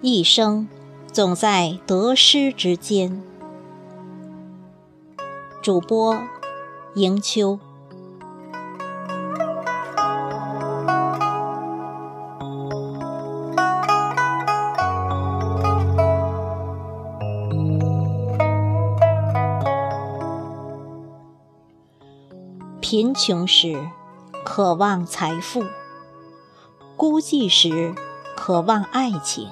一生总在得失之间。主播迎秋。贫穷时，渴望财富；孤寂时，渴望爱情；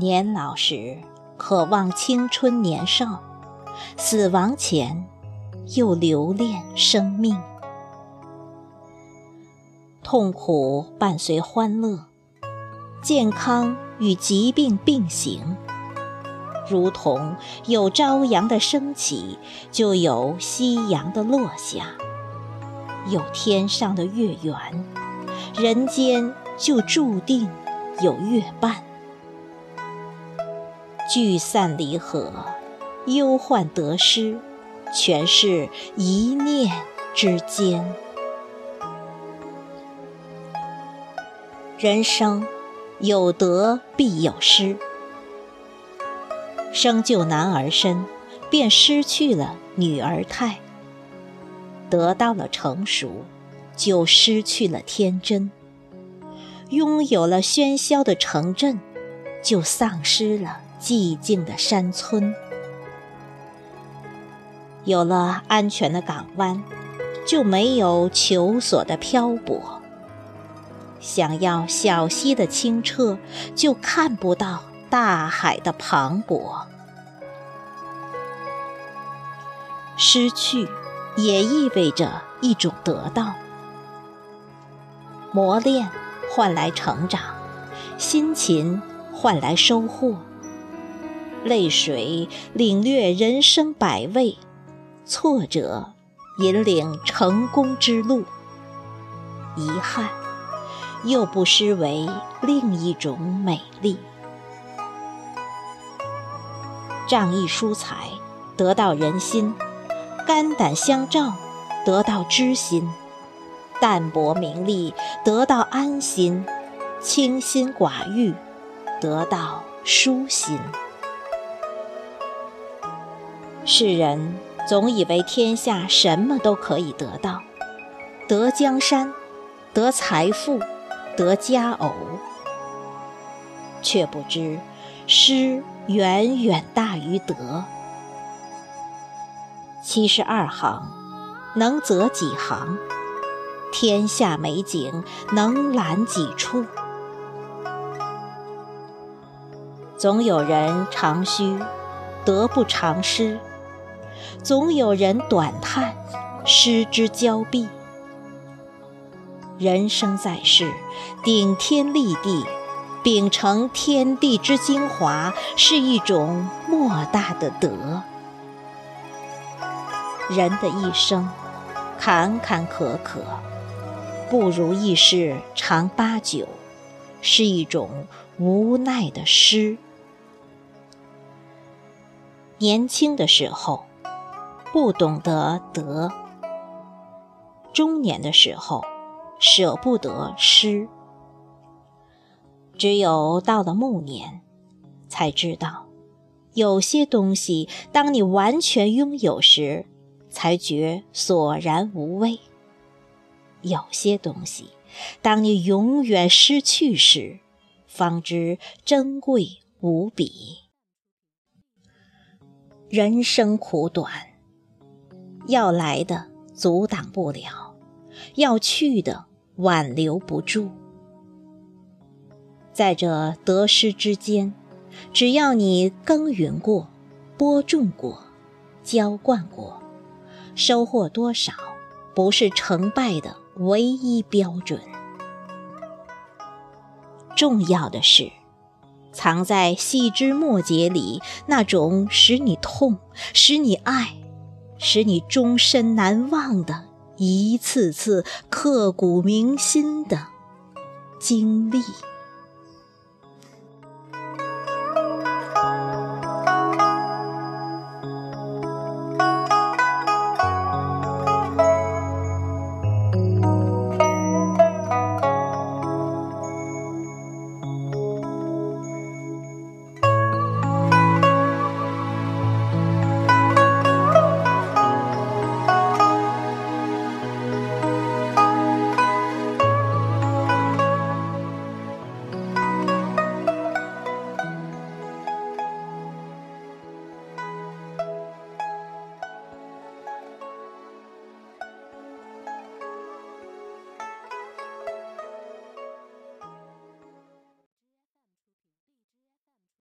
年老时，渴望青春年少；死亡前，又留恋生命。痛苦伴随欢乐，健康与疾病并行。如同有朝阳的升起，就有夕阳的落下；有天上的月圆，人间就注定有月半。聚散离合，忧患得失，全是一念之间。人生有得必有失。生就男儿身，便失去了女儿态；得到了成熟，就失去了天真；拥有了喧嚣的城镇，就丧失了寂静的山村；有了安全的港湾，就没有求索的漂泊；想要小溪的清澈，就看不到。大海的磅礴，失去也意味着一种得到。磨练换来成长，辛勤换来收获。泪水领略人生百味，挫折引领成功之路。遗憾又不失为另一种美丽。仗义疏财，得到人心；肝胆相照，得到知心；淡泊名利，得到安心；清心寡欲，得到舒心。世人总以为天下什么都可以得到，得江山，得财富，得佳偶，却不知失。远远大于得。七十二行，能择几行？天下美景，能览几处？总有人长吁，得不偿失；总有人短叹，失之交臂。人生在世，顶天立地。秉承天地之精华，是一种莫大的德。人的一生，坎坎坷坷，不如意事常八九，是一种无奈的失。年轻的时候，不懂得得；中年的时候，舍不得失。只有到了暮年，才知道，有些东西，当你完全拥有时，才觉索然无味；有些东西，当你永远失去时，方知珍贵无比。人生苦短，要来的阻挡不了，要去的挽留不住。在这得失之间，只要你耕耘过、播种过、浇灌过，收获多少不是成败的唯一标准。重要的是，藏在细枝末节里那种使你痛、使你爱、使你终身难忘的一次次刻骨铭心的经历。